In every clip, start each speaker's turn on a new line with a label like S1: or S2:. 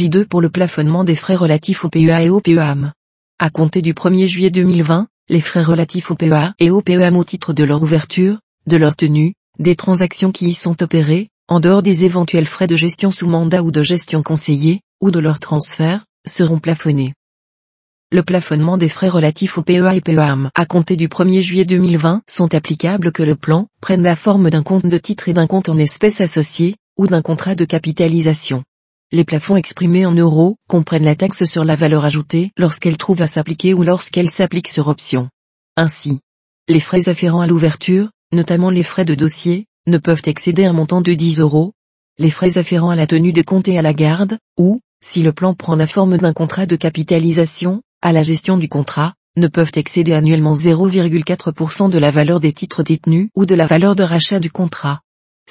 S1: J2 pour le plafonnement des frais relatifs au PEA et au PEAM. À compter du 1er juillet 2020, les frais relatifs au PEA et au PEAM au titre de leur ouverture, de leur tenue, des transactions qui y sont opérées, en dehors des éventuels frais de gestion sous mandat ou de gestion conseillée, ou de leur transfert, seront plafonnés. Le plafonnement des frais relatifs au PEA et PEAM à compter du 1er juillet 2020 sont applicables que le plan prenne la forme d'un compte de titre et d'un compte en espèces associé, ou d'un contrat de capitalisation. Les plafonds exprimés en euros comprennent la taxe sur la valeur ajoutée lorsqu'elle trouve à s'appliquer ou lorsqu'elle s'applique sur option. Ainsi, les frais afférents à l'ouverture, notamment les frais de dossier, ne peuvent excéder un montant de 10 euros. Les frais afférents à la tenue des comptes et à la garde, ou, si le plan prend la forme d'un contrat de capitalisation, à la gestion du contrat, ne peuvent excéder annuellement 0,4% de la valeur des titres détenus ou de la valeur de rachat du contrat.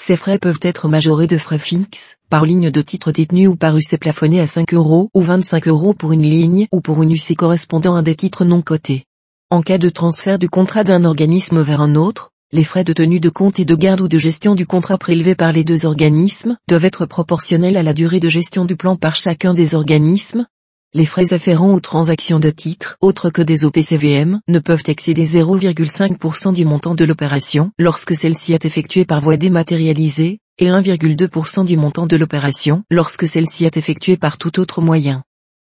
S1: Ces frais peuvent être majorés de frais fixes, par ligne de titre détenu ou par UC plafonné à 5 euros ou 25 euros pour une ligne ou pour une UC correspondant à des titres non cotés. En cas de transfert du contrat d'un organisme vers un autre, les frais de tenue de compte et de garde ou de gestion du contrat prélevés par les deux organismes doivent être proportionnels à la durée de gestion du plan par chacun des organismes, les frais afférents aux transactions de titres autres que des OPCVM ne peuvent excéder 0,5% du montant de l'opération lorsque celle-ci est effectuée par voie dématérialisée, et 1,2% du montant de l'opération lorsque celle-ci est effectuée par tout autre moyen.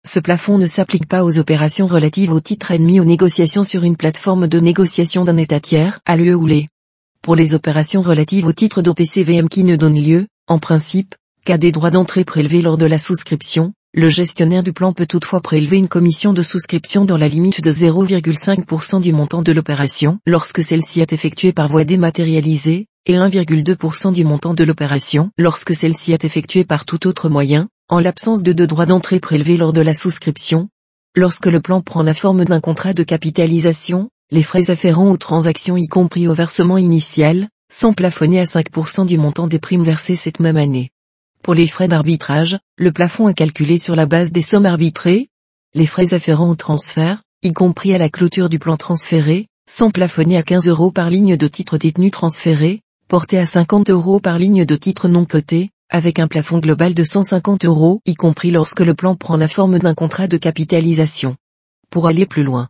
S1: Ce plafond ne s'applique pas aux opérations relatives aux titres admis aux négociations sur une plateforme de négociation d'un État tiers à lieu où les. Pour les opérations relatives aux titres d'OPCVM qui ne donnent lieu, en principe, qu'à des droits d'entrée prélevés lors de la souscription, le gestionnaire du plan peut toutefois prélever une commission de souscription dans la limite de 0,5% du montant de l'opération lorsque celle-ci est effectuée par voie dématérialisée, et 1,2% du montant de l'opération lorsque celle-ci est effectuée par tout autre moyen, en l'absence de deux droits d'entrée prélevés lors de la souscription. Lorsque le plan prend la forme d'un contrat de capitalisation, les frais afférents aux transactions y compris au versement initial, sont plafonnés à 5% du montant des primes versées cette même année. Pour les frais d'arbitrage, le plafond est calculé sur la base des sommes arbitrées. Les frais afférents au transfert, y compris à la clôture du plan transféré, sont plafonnés à 15 euros par ligne de titre détenu transféré, portés à 50 euros par ligne de titre non coté, avec un plafond global de 150 euros, y compris lorsque le plan prend la forme d'un contrat de capitalisation. Pour aller plus loin,